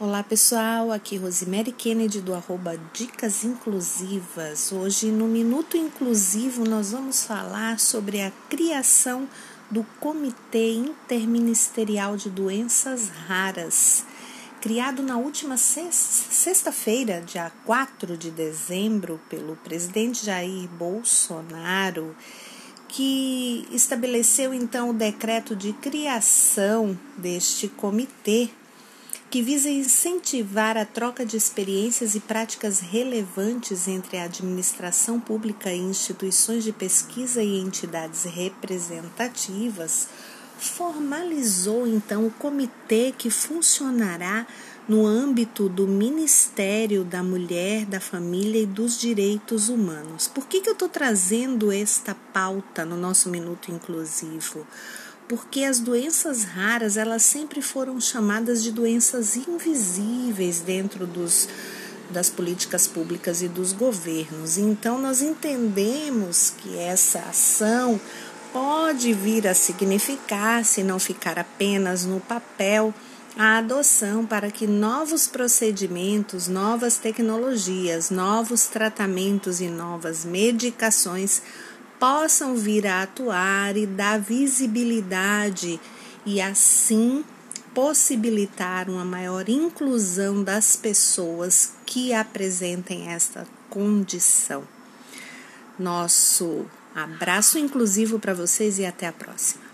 Olá pessoal, aqui Rosemary Kennedy do arroba Dicas Inclusivas. Hoje no Minuto Inclusivo nós vamos falar sobre a criação do Comitê Interministerial de Doenças Raras. Criado na última sexta-feira, dia 4 de dezembro, pelo presidente Jair Bolsonaro, que estabeleceu então o decreto de criação deste comitê que visa incentivar a troca de experiências e práticas relevantes entre a administração pública e instituições de pesquisa e entidades representativas, formalizou então o comitê que funcionará no âmbito do Ministério da Mulher, da Família e dos Direitos Humanos. Por que, que eu estou trazendo esta pauta no nosso Minuto Inclusivo? Porque as doenças raras elas sempre foram chamadas de doenças invisíveis dentro dos, das políticas públicas e dos governos. Então nós entendemos que essa ação pode vir a significar, se não ficar apenas no papel, a adoção para que novos procedimentos, novas tecnologias, novos tratamentos e novas medicações possam vir a atuar e dar visibilidade e assim possibilitar uma maior inclusão das pessoas que apresentem esta condição. Nosso abraço inclusivo para vocês e até a próxima.